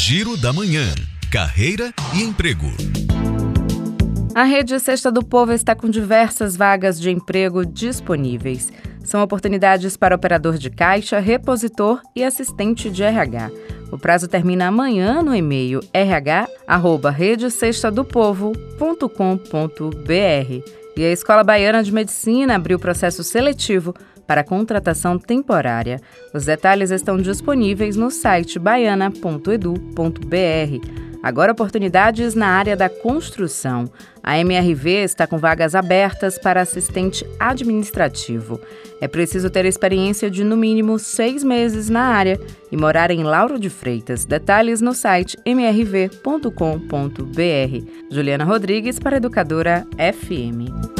Giro da Manhã. Carreira e emprego. A Rede Sexta do Povo está com diversas vagas de emprego disponíveis. São oportunidades para operador de caixa, repositor e assistente de RH. O prazo termina amanhã no e-mail rh@redesextadopovo.com.br. E a Escola Baiana de Medicina abriu processo seletivo para contratação temporária. Os detalhes estão disponíveis no site baiana.edu.br. Agora, oportunidades na área da construção. A MRV está com vagas abertas para assistente administrativo. É preciso ter experiência de no mínimo seis meses na área e morar em Lauro de Freitas. Detalhes no site mrv.com.br. Juliana Rodrigues para Educadora FM.